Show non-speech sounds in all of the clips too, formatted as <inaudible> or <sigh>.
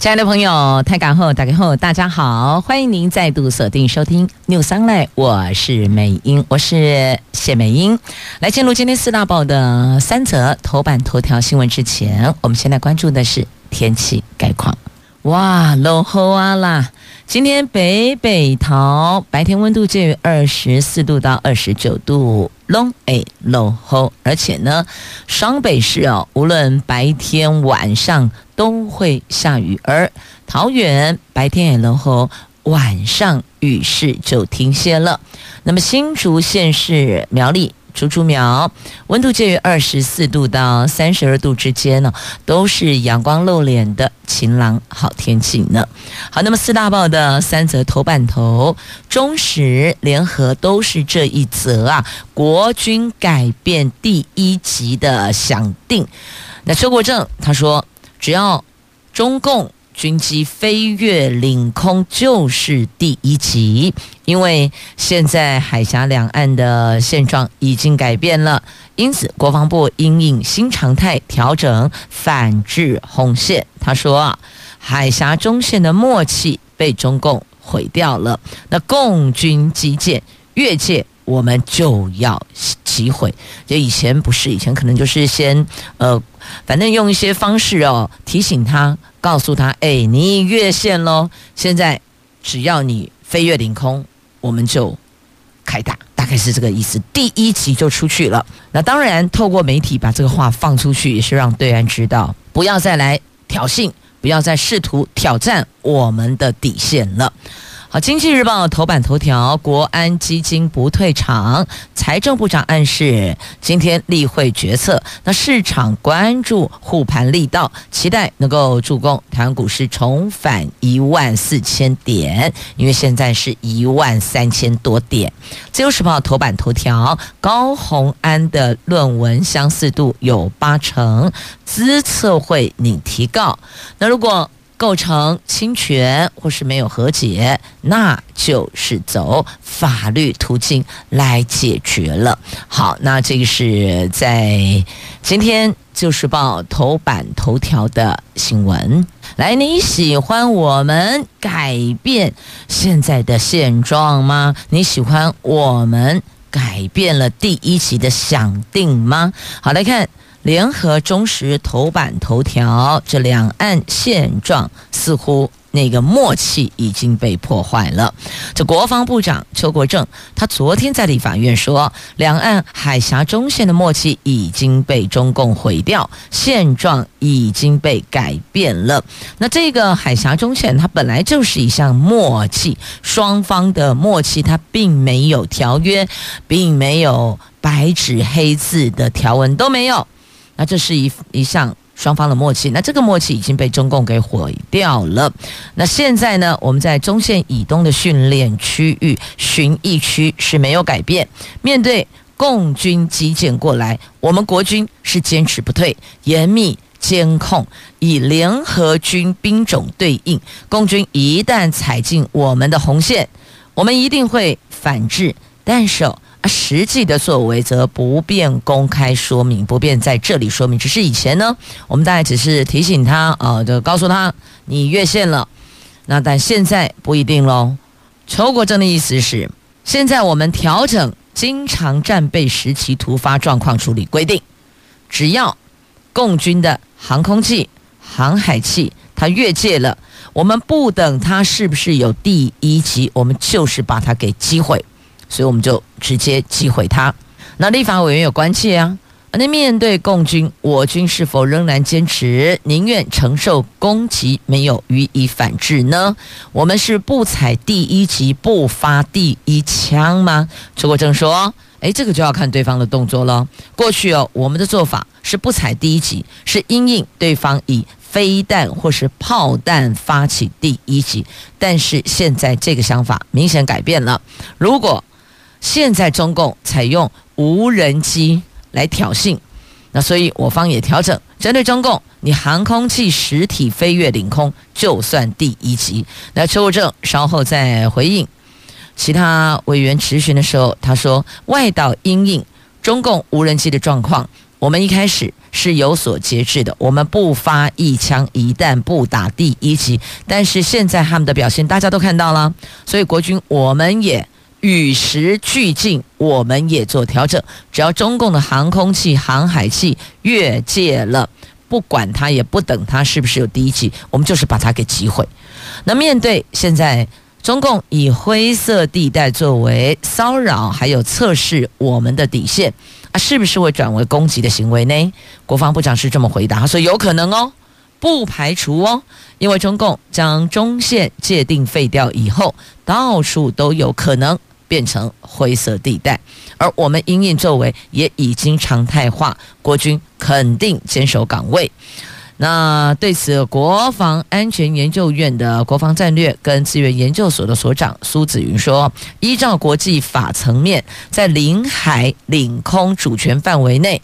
亲爱的朋友，台港后打开后，大家好，欢迎您再度锁定收听 News Online，我是美英，我是谢美英。来进入今天四大报的三则头版头条新闻之前，我们现在关注的是天气概况。哇，落雨啊啦！今天北北桃白天温度介于二十四度到二十九度，拢会落雨，而且呢，双北市哦，无论白天晚上都会下雨，而桃园白天也落雨，晚上雨势就停歇了。那么新竹县市苗栗。竹竹苗温度介于二十四度到三十二度之间呢，都是阳光露脸的晴朗好天气呢。好，那么四大报的三则头版头，中时联合都是这一则啊，国军改变第一级的响定。那邱国正他说，只要中共。军机飞越领空就是第一级，因为现在海峡两岸的现状已经改变了，因此国防部应应新常态调整反制红线。他说啊，海峡中线的默契被中共毁掉了，那共军基建越界，我们就要机会。就以前不是，以前可能就是先呃。反正用一些方式哦，提醒他，告诉他，哎，你越线喽！现在只要你飞越领空，我们就开打，大概是这个意思。第一集就出去了。那当然，透过媒体把这个话放出去，也是让对岸知道，不要再来挑衅，不要再试图挑战我们的底线了。好，《经济日报》头版头条：国安基金不退场，财政部长暗示今天例会决策。那市场关注护盘力道，期待能够助攻台湾股市重返一万四千点，因为现在是一万三千多点。《自由时报》头版头条：高虹安的论文相似度有八成，资策会拟提告。那如果构成侵权或是没有和解，那就是走法律途径来解决了。好，那这个是在今天《就是报》头版头条的新闻。来，你喜欢我们改变现在的现状吗？你喜欢我们改变了第一级的响定吗？好，来看。联合中时头版头条，这两岸现状似乎那个默契已经被破坏了。这国防部长邱国正，他昨天在立法院说，两岸海峡中线的默契已经被中共毁掉，现状已经被改变了。那这个海峡中线，它本来就是一项默契，双方的默契，它并没有条约，并没有白纸黑字的条文都没有。那这是一一项双方的默契，那这个默契已经被中共给毁掉了。那现在呢，我们在中线以东的训练区域、巡弋区是没有改变。面对共军机舰过来，我们国军是坚持不退，严密监控，以联合军兵种对应。共军一旦踩进我们的红线，我们一定会反制。但是。实际的作为则不便公开说明，不便在这里说明。只是以前呢，我们大概只是提醒他，啊，就告诉他你越线了。那但现在不一定喽。邱国正的意思是，现在我们调整经常战备时期突发状况处理规定，只要共军的航空器、航海器它越界了，我们不等它是不是有第一级，我们就是把它给击毁。所以我们就直接击毁它。那立法委员有关切啊，那面对共军，我军是否仍然坚持宁愿承受攻击，没有予以反制呢？我们是不踩第一级，不发第一枪吗？邱国正说：“诶，这个就要看对方的动作了。过去哦，我们的做法是不踩第一级，是因应对方以飞弹或是炮弹发起第一级，但是现在这个想法明显改变了。如果现在中共采用无人机来挑衅，那所以我方也调整，针对中共，你航空器实体飞越领空就算第一级。那邱国正稍后再回应其他委员质询的时候，他说外岛因应中共无人机的状况，我们一开始是有所节制的，我们不发一枪一弹不打第一级。但是现在他们的表现大家都看到了，所以国军我们也。与时俱进，我们也做调整。只要中共的航空器、航海器越界了，不管它，也不等它是不是有第一级，我们就是把它给击毁。那面对现在中共以灰色地带作为骚扰，还有测试我们的底线啊，是不是会转为攻击的行为呢？国防部长是这么回答，他说有可能哦，不排除哦，因为中共将中线界定废掉以后，到处都有可能。变成灰色地带，而我们因应作为也已经常态化，国军肯定坚守岗位。那对此，国防安全研究院的国防战略跟资源研究所的所长苏子云说：“依照国际法层面，在领海、领空主权范围内，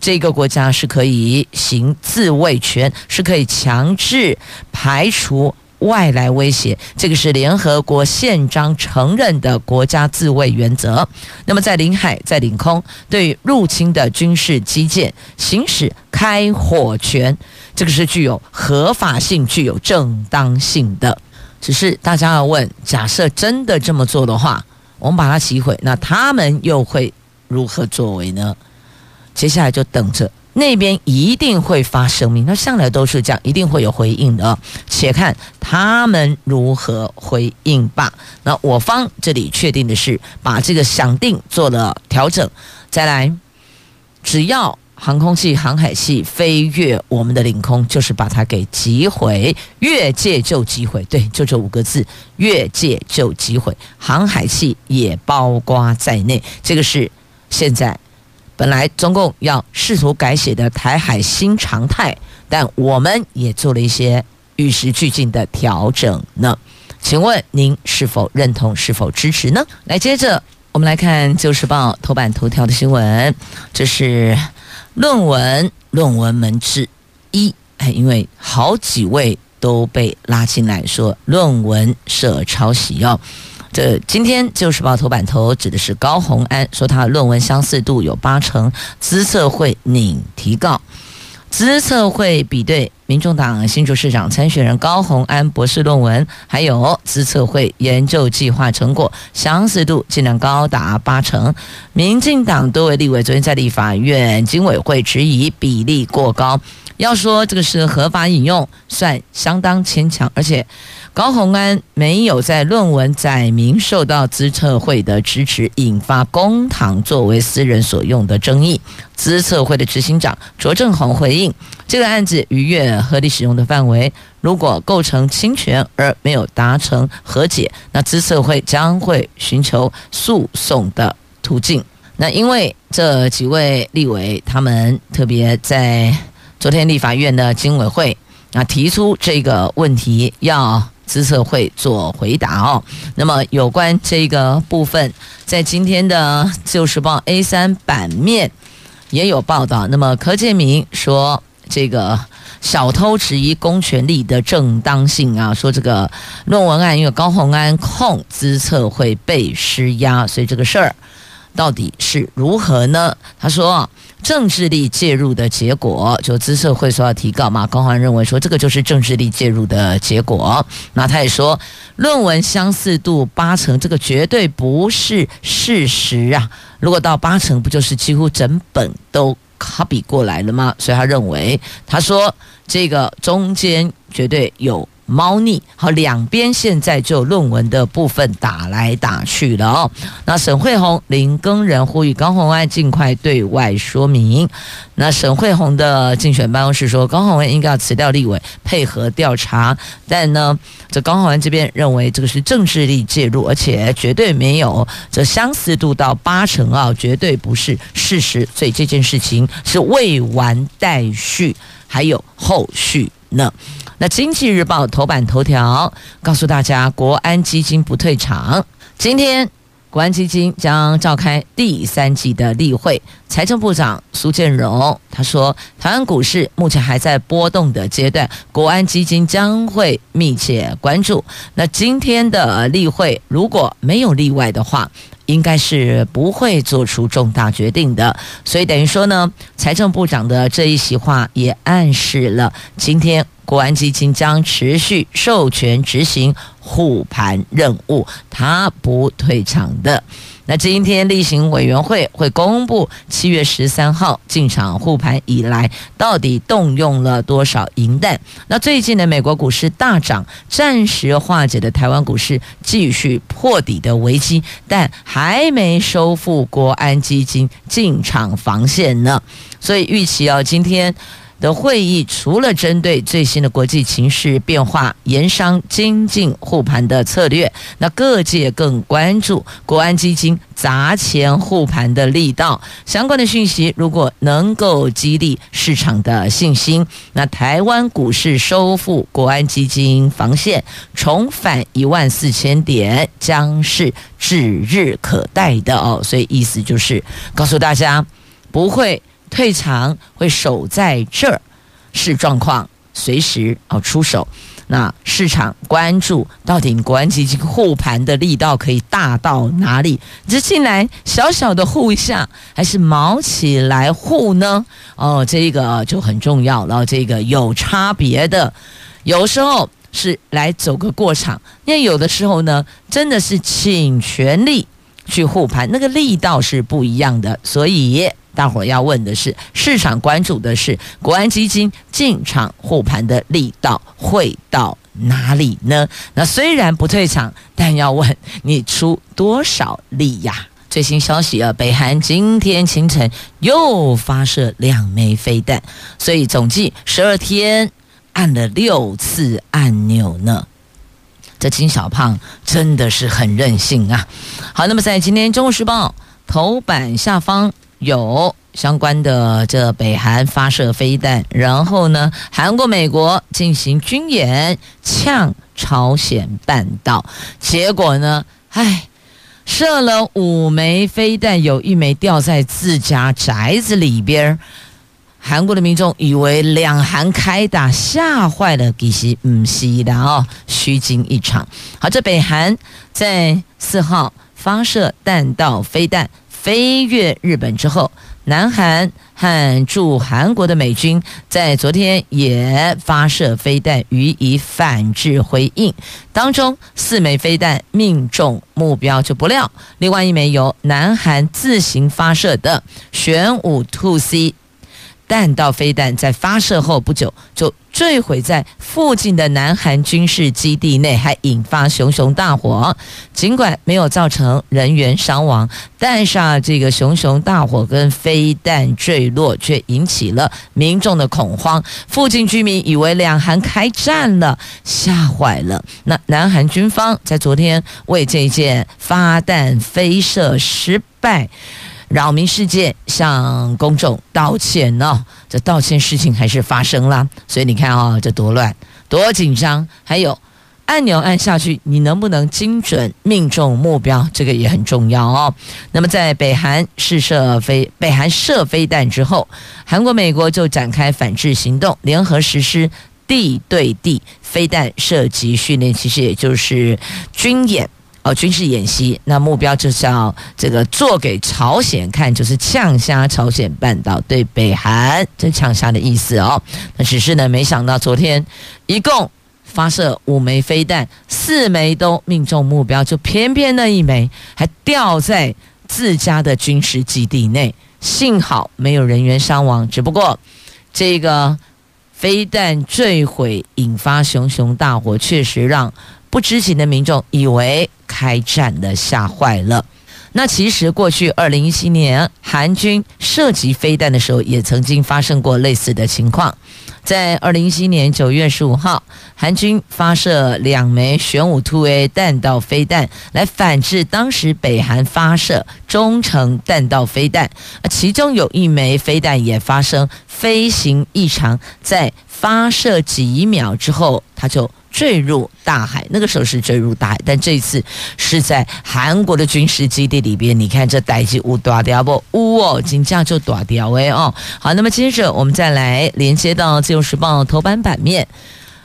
这个国家是可以行自卫权，是可以强制排除。”外来威胁，这个是联合国宪章承认的国家自卫原则。那么，在领海、在领空，对入侵的军事机舰行使开火权，这个是具有合法性、具有正当性的。只是大家要问：假设真的这么做的话，我们把它击毁，那他们又会如何作为呢？接下来就等着。那边一定会发声明，那向来都是这样，一定会有回应的。且看他们如何回应吧。那我方这里确定的是，把这个想定做了调整。再来，只要航空器、航海器飞越我们的领空，就是把它给击毁，越界就击毁。对，就这五个字，越界就击毁。航海器也包括在内，这个是现在。本来中共要试图改写的台海新常态，但我们也做了一些与时俱进的调整呢。请问您是否认同？是否支持呢？来，接着我们来看《旧时报》头版头条的新闻，这是论文论文门之一，哎，因为好几位都被拉进来说论文涉抄袭哦。这今天《旧时报》头版头指的是高虹安，说他论文相似度有八成，资策会拟提告。资策会比对民众党新竹市长参选人高虹安博士论文，还有资策会研究计划成果相似度竟然高达八成。民进党多位立委昨天在立法院经委会质疑比例过高，要说这个是合法引用，算相当牵强，而且。高虹安没有在论文载明受到资策会的支持，引发公堂作为私人所用的争议。资策会的执行长卓正宏回应，这个案子逾越合理使用的范围，如果构成侵权而没有达成和解，那资策会将会寻求诉讼的途径。那因为这几位立委他们特别在昨天立法院的经委会啊提出这个问题要。资策会做回答哦。那么有关这个部分，在今天的《旧时报》A 三版面也有报道。那么柯建铭说，这个小偷质疑公权力的正当性啊，说这个论文案因为高虹安控资策会被施压，所以这个事儿到底是如何呢？他说。政治力介入的结果，就资社会说要提告嘛。高虹安认为说这个就是政治力介入的结果。那他也说，论文相似度八成，这个绝对不是事实啊。如果到八成，不就是几乎整本都 copy 过来了吗？所以他认为，他说这个中间绝对有。猫腻，好，两边现在就论文的部分打来打去了哦。那沈慧红、林耕仁呼吁高虹安尽快对外说明。那沈慧红的竞选办公室说，高虹安应该要辞掉立委，配合调查。但呢，这高虹安这边认为这个是政治力介入，而且绝对没有这相似度到八成啊，绝对不是事实。所以这件事情是未完待续，还有后续呢。那《经济日报》头版头条告诉大家，国安基金不退场。今天国安基金将召开第三季的例会。财政部长苏建荣他说，台湾股市目前还在波动的阶段，国安基金将会密切关注。那今天的例会如果没有例外的话，应该是不会做出重大决定的。所以等于说呢，财政部长的这一席话也暗示了今天。国安基金将持续授权执行护盘任务，他不退场的。那今天例行委员会会公布七月十三号进场护盘以来，到底动用了多少银弹？那最近的美国股市大涨，暂时化解的台湾股市继续破底的危机，但还没收复国安基金进场防线呢。所以预期哦，今天。的会议除了针对最新的国际情势变化，研商精进护盘的策略，那各界更关注国安基金砸钱护盘的力道。相关的讯息如果能够激励市场的信心，那台湾股市收复国安基金防线，重返一万四千点，将是指日可待的哦。所以意思就是告诉大家，不会。退场会守在这儿，视状况随时哦出手。那市场关注到底国安基金护盘的力道可以大到哪里？这进来小小的护一下，还是毛起来护呢？哦，这个就很重要了。这个有差别的，有时候是来走个过场，因为有的时候呢，真的是倾全力去护盘，那个力道是不一样的，所以。大伙儿要问的是，市场关注的是国安基金进场护盘的力道会到哪里呢？那虽然不退场，但要问你出多少力呀？最新消息啊，北韩今天清晨又发射两枚飞弹，所以总计十二天按了六次按钮呢。这金小胖真的是很任性啊！好，那么在今天《中国时报》头版下方。有相关的这北韩发射飞弹，然后呢，韩国、美国进行军演，呛朝鲜半岛，结果呢，唉，射了五枚飞弹，有一枚掉在自家宅子里边，韩国的民众以为两韩开打，吓坏了，其实不是的哦，虚惊一场。好，这北韩在四号发射弹道飞弹。飞越日本之后，南韩和驻韩国的美军在昨天也发射飞弹予以反制回应，当中四枚飞弹命中目标，就不料另外一枚由南韩自行发射的玄武 2C。弹道飞弹在发射后不久就坠毁在附近的南韩军事基地内，还引发熊熊大火。尽管没有造成人员伤亡，但是啊，这个熊熊大火跟飞弹坠落却引起了民众的恐慌。附近居民以为两韩开战了，吓坏了。那南韩军方在昨天为这一件发弹飞射失败。扰民事件向公众道歉呢、这道歉事情还是发生了，所以你看啊、这多乱，多紧张。还有按钮按下去，你能不能精准命中目标？这个也很重要哦。那么在北韩试射飞北韩射飞弹之后，韩国、美国就展开反制行动，联合实施地对地飞弹射击训练，其实也就是军演。军事演习，那目标就是要这个做给朝鲜看，就是呛杀朝鲜半岛，对北韩这呛杀的意思哦。那只是呢，没想到昨天一共发射五枚飞弹，四枚都命中目标，就偏偏那一枚还掉在自家的军事基地内，幸好没有人员伤亡。只不过这个飞弹坠毁引发熊熊大火，确实让不知情的民众以为。开战的吓坏了。那其实过去二零一七年韩军射击飞弹的时候，也曾经发生过类似的情况。在二零一七年九月十五号，韩军发射两枚玄武突 A 弹道飞弹来反制当时北韩发射中程弹道飞弹，其中有一枚飞弹也发生飞行异常，在发射几秒之后，它就坠入大海。那个时候是坠入大海，但这一次是在韩国的军事基地里边。你看这代志有大条不？呜哦，金价就大条哎哦。好，那么接着我们再来连接到《自由时报》头版版面，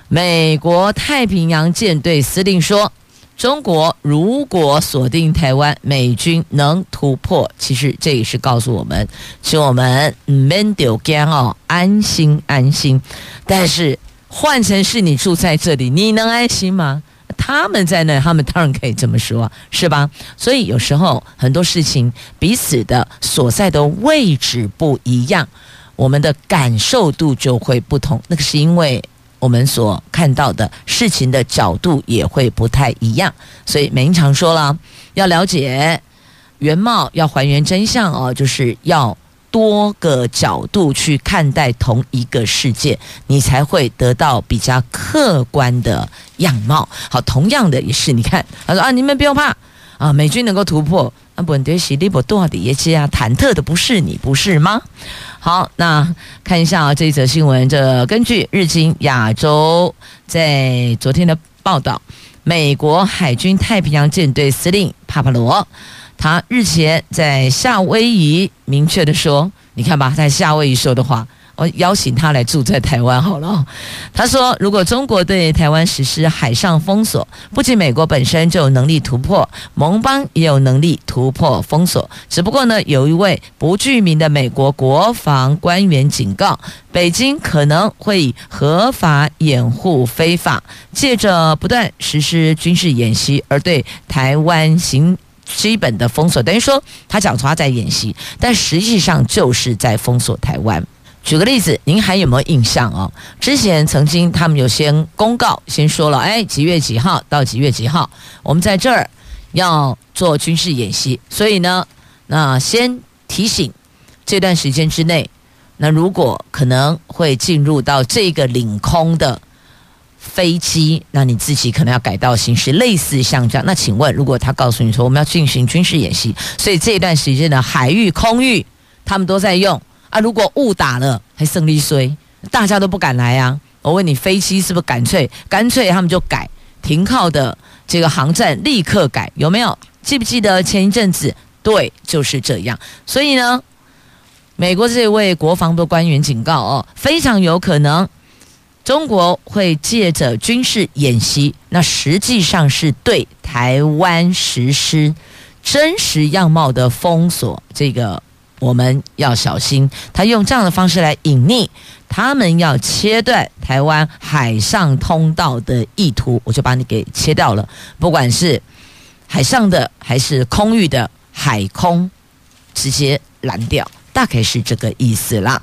美国太平洋舰队司令说。中国如果锁定台湾，美军能突破。其实这也是告诉我们，请我们免丢惊哦，安心安心。但是换成是你住在这里，你能安心吗？他们在那，他们当然可以这么说，是吧？所以有时候很多事情彼此的所在的位置不一样，我们的感受度就会不同。那个是因为。我们所看到的事情的角度也会不太一样，所以美英常说了，要了解原貌，要还原真相哦，就是要多个角度去看待同一个世界，你才会得到比较客观的样貌。好，同样的也是，你看，他说啊，你们不用怕啊，美军能够突破。啊，本对西利伯多少的耶基啊，忐忑的不是你，不是吗？好，那看一下啊，这一则新闻，这根据日经亚洲在昨天的报道，美国海军太平洋舰队司令帕帕罗，他日前在夏威夷明确的说，你看吧，在夏威夷说的话。我邀请他来住在台湾好了。他说，如果中国对台湾实施海上封锁，不仅美国本身就有能力突破，盟邦也有能力突破封锁。只不过呢，有一位不具名的美国国防官员警告，北京可能会以合法掩护非法，借着不断实施军事演习而对台湾行基本的封锁。等于说，他讲他在演习，但实际上就是在封锁台湾。举个例子，您还有没有印象哦？之前曾经他们有先公告，先说了，哎，几月几号到几月几号，我们在这儿要做军事演习，所以呢，那先提醒这段时间之内，那如果可能会进入到这个领空的飞机，那你自己可能要改道行驶，类似像这样。那请问，如果他告诉你说我们要进行军事演习，所以这一段时间的海域、空域，他们都在用。啊！如果误打了，还胜利衰，大家都不敢来啊！我问你，飞机是不是干脆干脆他们就改停靠的这个航站，立刻改有没有？记不记得前一阵子？对，就是这样。所以呢，美国这位国防部官员警告哦，非常有可能中国会借着军事演习，那实际上是对台湾实施 <laughs> 真实样貌的封锁。这个。我们要小心，他用这样的方式来隐匿他们要切断台湾海上通道的意图，我就把你给切掉了。不管是海上的还是空域的海空，直接拦掉，大概是这个意思啦。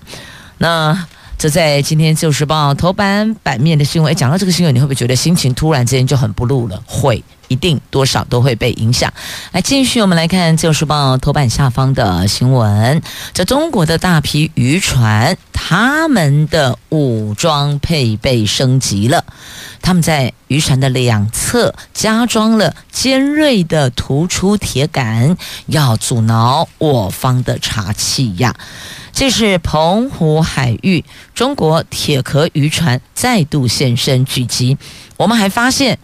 那这在今天《自由时报》头版版面的新闻，讲到这个新闻，你会不会觉得心情突然之间就很不露了？会。一定多少都会被影响。来，继续我们来看《自由时报》头版下方的新闻。这中国的大批渔船，他们的武装配备升级了。他们在渔船的两侧加装了尖锐的突出铁杆，要阻挠我方的查缉呀。这是澎湖海域，中国铁壳渔船再度现身聚集。我们还发现。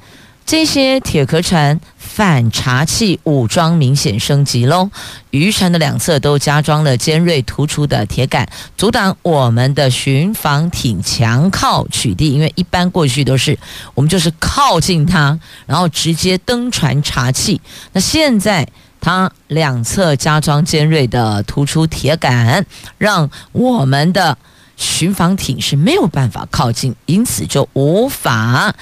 这些铁壳船反查器武装明显升级喽，渔船的两侧都加装了尖锐突出的铁杆，阻挡我们的巡防艇强靠取缔。因为一般过去都是我们就是靠近它，然后直接登船查缉。那现在它两侧加装尖锐的突出铁杆，让我们的巡防艇是没有办法靠近，因此就无法。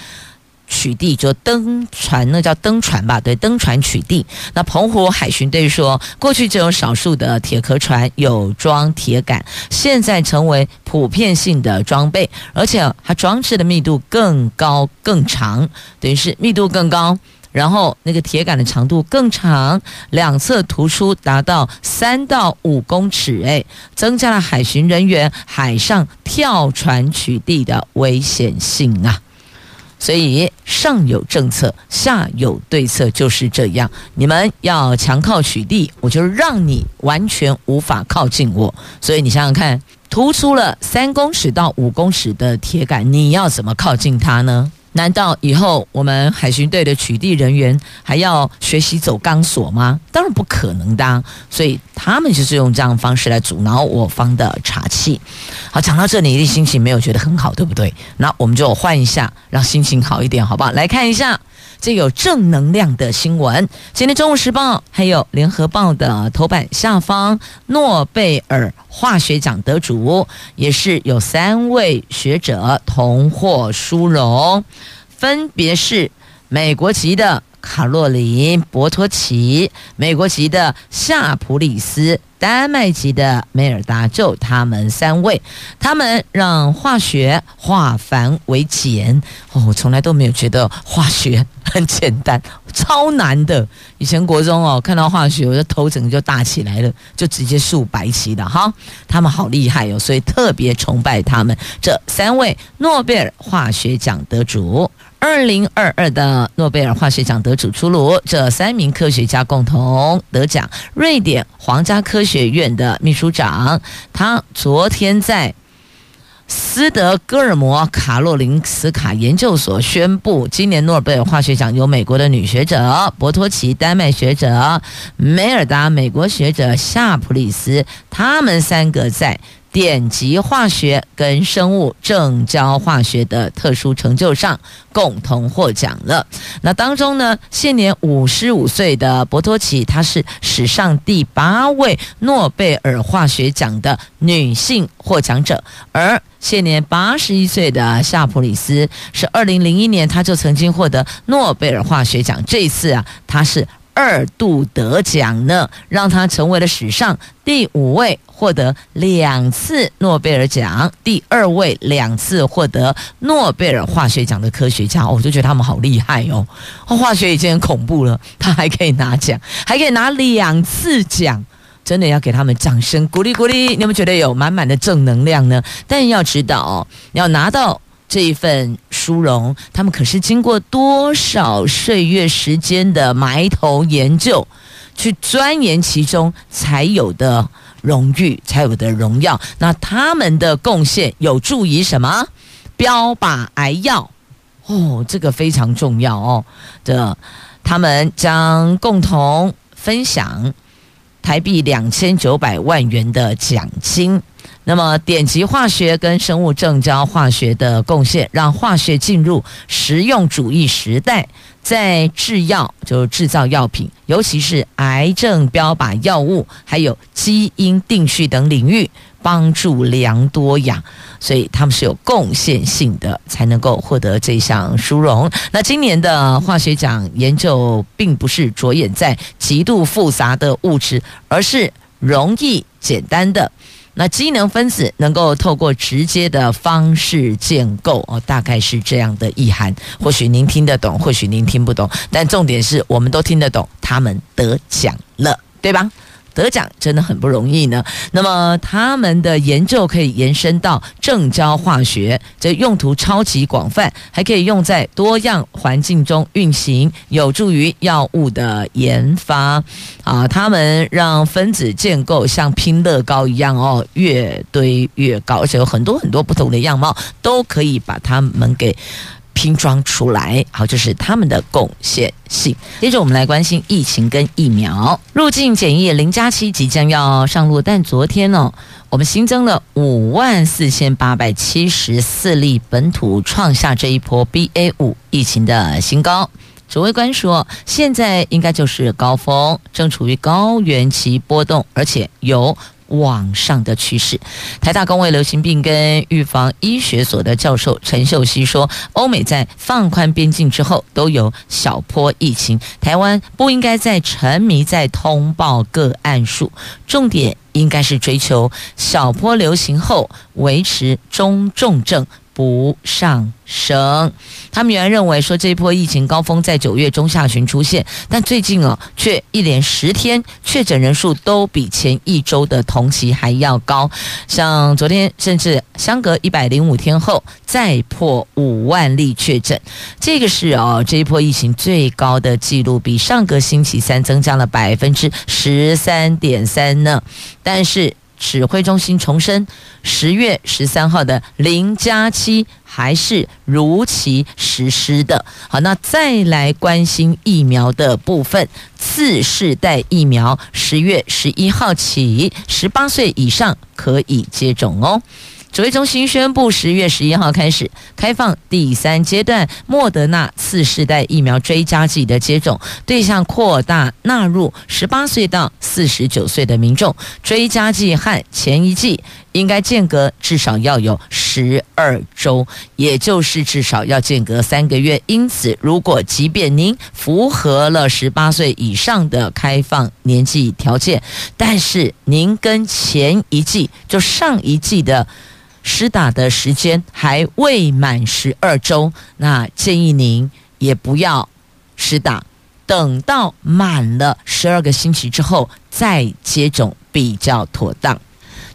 取缔就登船，那叫登船吧？对，登船取缔。那澎湖海巡队说，过去只有少数的铁壳船有装铁杆，现在成为普遍性的装备，而且它装置的密度更高更长，等于是密度更高，然后那个铁杆的长度更长，两侧突出达到三到五公尺，哎，增加了海巡人员海上跳船取缔的危险性啊。所以上有政策，下有对策，就是这样。你们要强靠取缔，我就让你完全无法靠近我。所以你想想看，突出了三公尺到五公尺的铁杆，你要怎么靠近它呢？难道以后我们海巡队的取缔人员还要学习走钢索吗？当然不可能的。所以他们就是用这样的方式来阻挠我方的查缉。好，讲到这里，一定心情没有觉得很好，对不对？那我们就换一下，让心情好一点，好不好？来看一下。这有正能量的新闻。今天《中国时报》还有《联合报》的头版下方，诺贝尔化学奖得主也是有三位学者同获殊荣，分别是美国籍的卡洛琳·博托奇、美国籍的夏普里斯。丹麦籍的梅尔达，就他们三位，他们让化学化繁为简。哦，我从来都没有觉得化学很简单，超难的。以前国中哦，看到化学，我的头整个就大起来了，就直接竖白旗的哈。他们好厉害哦，所以特别崇拜他们这三位诺贝尔化学奖得主。二零二二的诺贝尔化学奖得主出炉，这三名科学家共同得奖。瑞典皇家科学院的秘书长，他昨天在斯德哥尔摩卡洛林斯卡研究所宣布，今年诺贝尔化学奖由美国的女学者博托奇、丹麦学者梅尔达、美国学者夏普里斯，他们三个在。电极化学跟生物正交化学的特殊成就上共同获奖了。那当中呢，现年五十五岁的博托奇，她是史上第八位诺贝尔化学奖的女性获奖者，而现年八十一岁的夏普里斯是二零零一年，她就曾经获得诺贝尔化学奖，这一次啊，她是。二度得奖呢，让他成为了史上第五位获得两次诺贝尔奖、第二位两次获得诺贝尔化学奖的科学家。我就觉得他们好厉害哦！化学已经很恐怖了，他还可以拿奖，<laughs> 还可以拿两次奖，真的要给他们掌声鼓励鼓励！你有没有觉得有满满的正能量呢？但要知道哦，要拿到。这一份殊荣，他们可是经过多少岁月时间的埋头研究，去钻研其中才有的荣誉，才有的荣耀。那他们的贡献有助于什么？标靶癌药哦，这个非常重要哦。的，他们将共同分享台币两千九百万元的奖金。那么，点击化学跟生物正交化学的贡献，让化学进入实用主义时代，在制药就制造药品，尤其是癌症标靶药物，还有基因定序等领域，帮助良多呀。所以他们是有贡献性的，才能够获得这项殊荣。那今年的化学奖研究，并不是着眼在极度复杂的物质，而是容易简单的。那机能分子能够透过直接的方式建构哦，大概是这样的意涵。或许您听得懂，或许您听不懂，但重点是我们都听得懂。他们得奖了，对吧？得奖真的很不容易呢。那么他们的研究可以延伸到正交化学，这用途超级广泛，还可以用在多样环境中运行，有助于药物的研发。啊，他们让分子建构像拼乐高一样哦，越堆越高，而且有很多很多不同的样貌，都可以把它们给。拼装出来，好，就是他们的贡献性。接着，我们来关心疫情跟疫苗。入境检疫零加七即将要上路，但昨天呢，我们新增了五万四千八百七十四例本土，创下这一波 BA 五疫情的新高。指挥官说，现在应该就是高峰，正处于高原期波动，而且有。往上的趋势。台大公卫流行病跟预防医学所的教授陈秀熙说，欧美在放宽边境之后都有小坡疫情，台湾不应该再沉迷在通报个案数，重点应该是追求小波流行后维持中重症。不上升，他们原来认为说这一波疫情高峰在九月中下旬出现，但最近哦，却一连十天确诊人数都比前一周的同期还要高，像昨天甚至相隔一百零五天后再破五万例确诊，这个是哦这一波疫情最高的记录，比上个星期三增加了百分之十三点三呢，但是。指挥中心重申，十月十三号的零加七还是如期实施的。好，那再来关心疫苗的部分，次世代疫苗十月十一号起，十八岁以上可以接种哦。指挥中心宣布，十月十一号开始开放第三阶段莫德纳次世代疫苗追加剂的接种对象扩大纳入十八岁到四十九岁的民众，追加剂和前一剂应该间隔至少要有十二周，也就是至少要间隔三个月。因此，如果即便您符合了十八岁以上的开放年纪条件，但是您跟前一剂就上一剂的施打的时间还未满十二周，那建议您也不要施打，等到满了十二个星期之后再接种比较妥当。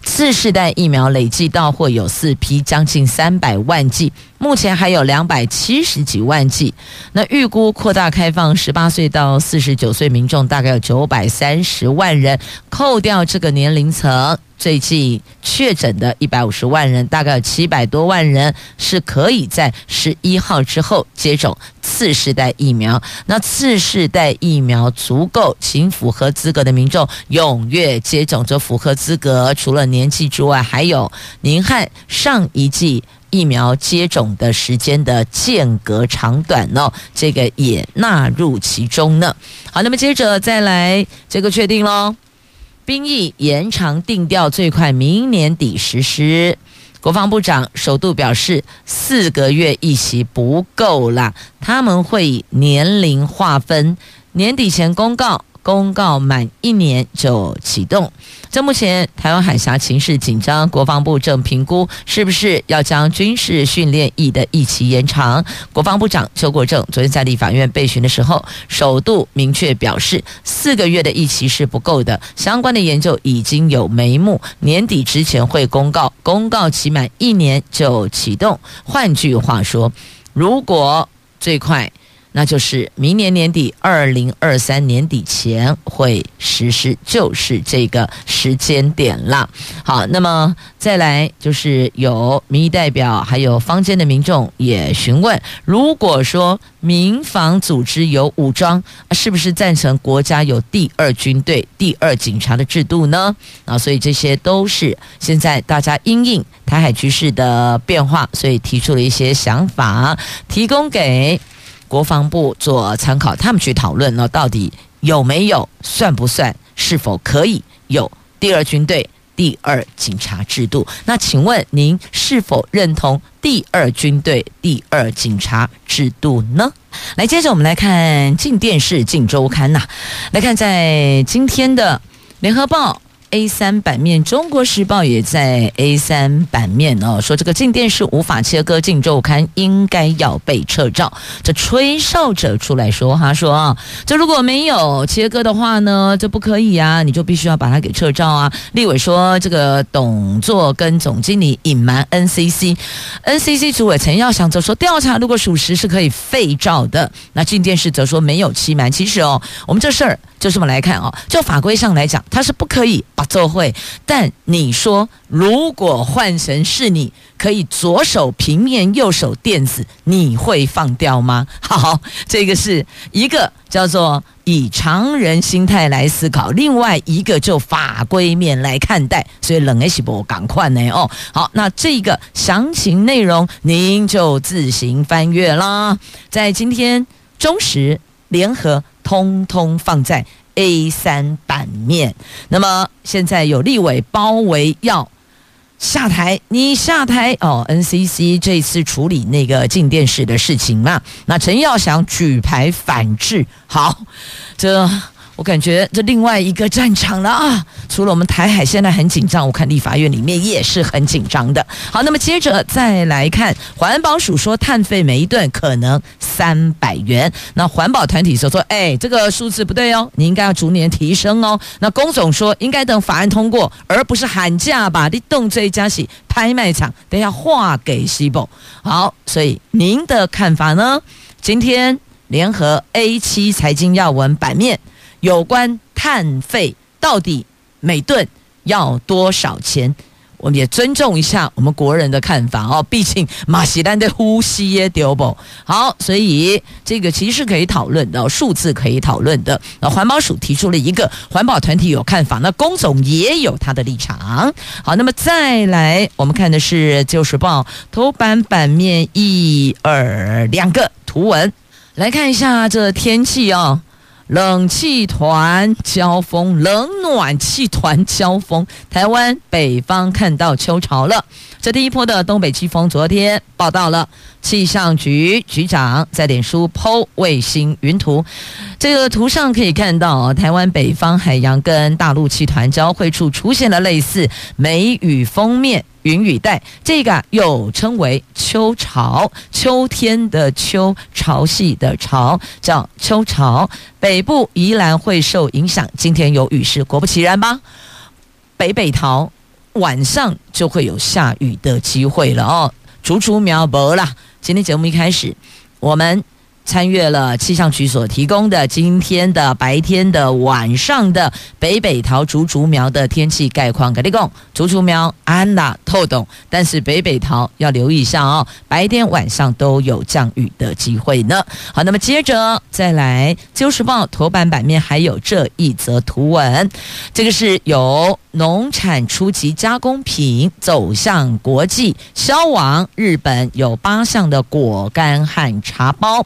次世代疫苗累计到货有四批，将近三百万剂。目前还有两百七十几万剂，那预估扩大开放十八岁到四十九岁民众大概有九百三十万人，扣掉这个年龄层，最近确诊的一百五十万人，大概有七百多万人是可以在十一号之后接种次世代疫苗。那次世代疫苗足够，请符合资格的民众踊跃接种。这符合资格，除了年纪之外，还有您和上一季。疫苗接种的时间的间隔长短呢，这个也纳入其中呢。好，那么接着再来这个确定喽，兵役延长定调，最快明年底实施。国防部长首度表示，四个月一席不够了，他们会以年龄划分，年底前公告。公告满一年就启动。在目前台湾海峡情势紧张，国防部正评估是不是要将军事训练役的役期延长。国防部长邱国正昨天在立法院备询的时候，首度明确表示，四个月的役期是不够的，相关的研究已经有眉目，年底之前会公告，公告期满一年就启动。换句话说，如果最快。那就是明年年底，二零二三年底前会实施，就是这个时间点了。好，那么再来就是有民意代表，还有坊间的民众也询问：如果说民防组织有武装，是不是赞成国家有第二军队、第二警察的制度呢？啊，所以这些都是现在大家因应台海局势的变化，所以提出了一些想法，提供给。国防部做参考，他们去讨论呢，到底有没有、算不算、是否可以有第二军队、第二警察制度？那请问您是否认同第二军队、第二警察制度呢？来，接着我们来看《镜电视》《镜周刊》呐，来看在今天的《联合报》。A 三版面，《中国时报》也在 A 三版面哦，说这个进电视无法切割《进周刊》，应该要被撤照。这吹哨者出来说，他说啊，这如果没有切割的话呢，这不可以啊，你就必须要把它给撤照啊。立委说，这个董座跟总经理隐瞒 NCC，NCC 主委陈耀祥则说，调查如果属实是可以废照的。那进电视则说没有欺瞒。其实哦，我们这事儿就这么来看哦，就法规上来讲，它是不可以。做会，但你说如果换成是你，可以左手平面，右手电子，你会放掉吗？<laughs> 好，这个是一个叫做以常人心态来思考，另外一个就法规面来看待，所以冷 H 波赶快呢哦。好，那这个详情内容您就自行翻阅啦，在今天中时联合通通放在。A 三版面，那么现在有立委包围要下台，你下台哦！NCC 这次处理那个静电视的事情嘛，那陈耀祥举牌反制，好，这。我感觉这另外一个战场了啊！除了我们台海现在很紧张，我看立法院里面也是很紧张的。好，那么接着再来看环保署说碳费每一吨可能三百元，那环保团体说说，哎，这个数字不对哦，你应该要逐年提升哦。那工总说应该等法案通过，而不是喊价吧？你动这一家是拍卖场，等下划给西部。好，所以您的看法呢？今天联合 A 七财经要闻版面。有关碳费到底每吨要多少钱？我们也尊重一下我们国人的看法哦，<laughs> 毕竟马西丹的呼吸也丢不好，所以这个其实是可以讨论的，数字可以讨论的。那环保署提出了一个环保团体有看法，那工总也有他的立场。好，那么再来，我们看的是《旧时报》头版版面一二两个图文，来看一下这天气哦。冷气团交锋，冷暖气团交锋，台湾北方看到秋潮了。这第一波的东北季风，昨天报道了。气象局局长在脸书 PO 卫星云图，这个图上可以看到，台湾北方海洋跟大陆气团交汇处出现了类似梅雨锋面云雨带，这个又称为秋潮，秋天的秋，潮汐的潮，叫秋潮。北部宜兰会受影响，今天有雨势，果不其然吧，北北桃晚上就会有下雨的机会了哦，竹竹苗博啦。今天节目一开始，我们参阅了气象局所提供的今天的白天的晚上的北北桃竹竹苗的天气概况。格力贡，竹竹苗安娜透懂，但是北北桃要留意一下哦，白天晚上都有降雨的机会呢。好，那么接着再来，《旧时报》头版版面还有这一则图文，这个是有农产初级加工品走向国际销往日本，有八项的果干和茶包。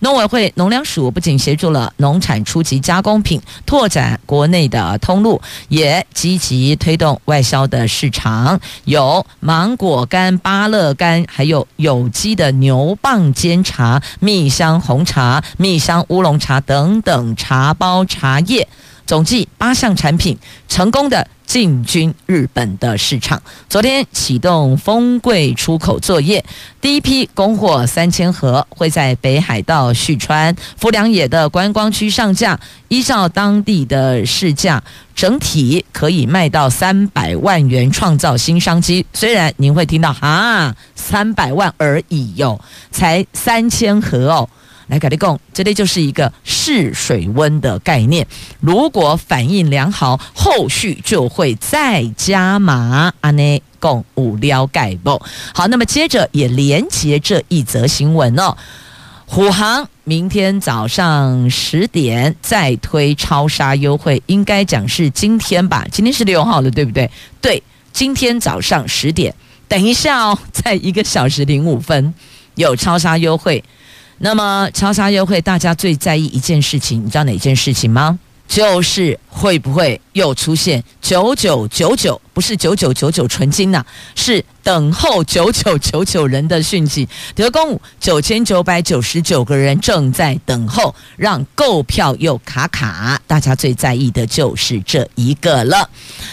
农委会农粮署不仅协助了农产初级加工品拓展国内的通路，也积极推动外销的市场，有芒果干、芭乐干，还有有机的牛蒡煎茶、蜜香红茶、蜜香乌龙茶等等茶包茶叶。总计八项产品成功的进军日本的市场。昨天启动丰柜出口作业，第一批供货三千盒会在北海道旭川富良野的观光区上架，依照当地的市价，整体可以卖到三百万元，创造新商机。虽然您会听到哈，三百万而已哟，才三千盒哦。来，跟你讲，这里就是一个试水温的概念。如果反应良好，后续就会再加码。安内共五了解不？好，那么接着也连接这一则新闻哦。虎航明天早上十点再推超杀优惠，应该讲是今天吧？今天是六号了，对不对？对，今天早上十点，等一下哦，在一个小时零五分有超杀优惠。那么超杀优惠，大家最在意一件事情，你知道哪件事情吗？就是会不会又出现九九九九，不是九九九九纯金呐、是等候九九九九人的讯息。德公九千九百九十九个人正在等候，让购票又卡卡，大家最在意的就是这一个了。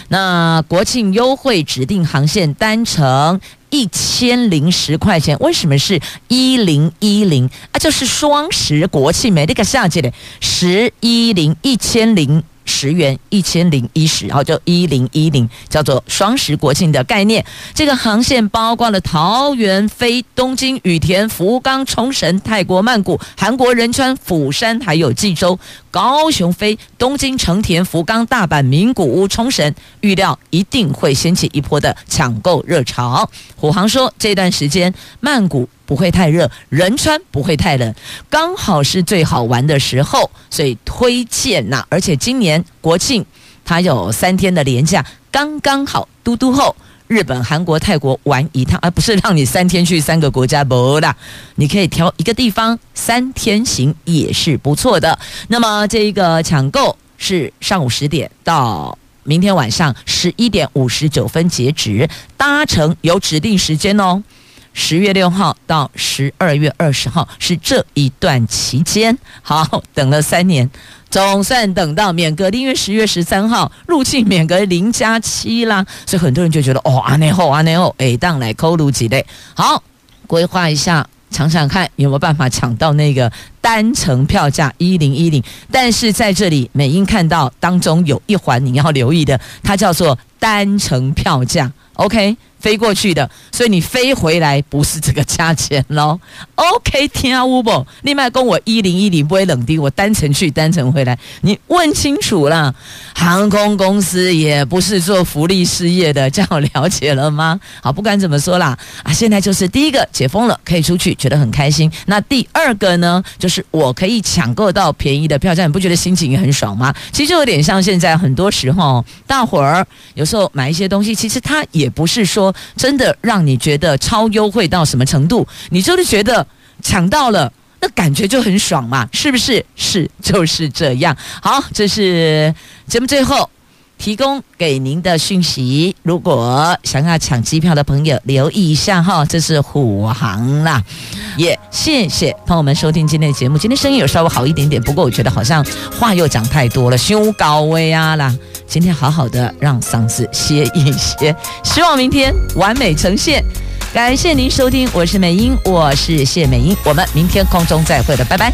那国庆优惠指定航线单程。一千零十块钱，为什么是一零一零啊？就是双十国庆没那个夏季的十一零一千零。十元一千零一十，然后就一零一零，叫做双十国庆的概念。这个航线包括了桃园飞东京、羽田、福冈、冲绳、泰国曼谷、韩国仁川、釜山，还有济州；高雄飞东京、成田、福冈、大阪、名古屋、冲绳，预料一定会掀起一波的抢购热潮。虎航说，这段时间曼谷。不会太热，仁川不会太冷，刚好是最好玩的时候，所以推荐呐。而且今年国庆它有三天的连假，刚刚好，嘟嘟后日本、韩国、泰国玩一趟，而不是让你三天去三个国家，不啦，你可以挑一个地方三天行也是不错的。那么这一个抢购是上午十点到明天晚上十一点五十九分截止，搭乘有指定时间哦。十月六号到十二月二十号是这一段期间，好，等了三年，总算等到免隔离，因为十月十三号入境免隔零加七啦，所以很多人就觉得哦，安内后安内后，哎，当来扣路几类，好，规划一下，想想看有没有办法抢到那个单程票价一零一零，但是在这里美英看到当中有一环你要留意的，它叫做单程票价，OK。飞过去的，所以你飞回来不是这个价钱喽。<laughs> OK，听啊乌不？另外跟我一零一零不会冷低，我单程去单程回来，你问清楚了。航空公司也不是做福利事业的，这样了解了吗？好，不管怎么说啦，啊，现在就是第一个解封了，可以出去，觉得很开心。那第二个呢，就是我可以抢购到便宜的票价，你不觉得心情也很爽吗？其实就有点像现在很多时候，大伙儿有时候买一些东西，其实它也不是说。真的让你觉得超优惠到什么程度？你就是觉得抢到了，那感觉就很爽嘛，是不是？是，就是这样。好，这是节目最后提供给您的讯息。如果想要抢机票的朋友，留意一下哈，这是虎航啦。也、谢谢朋友们收听今天的节目。今天声音有稍微好一点点，不过我觉得好像话又讲太多了，胸高微啊啦。今天好好的让嗓子歇一歇，希望明天完美呈现。感谢您收听，我是美英，我是谢美英，我们明天空中再会的，拜拜。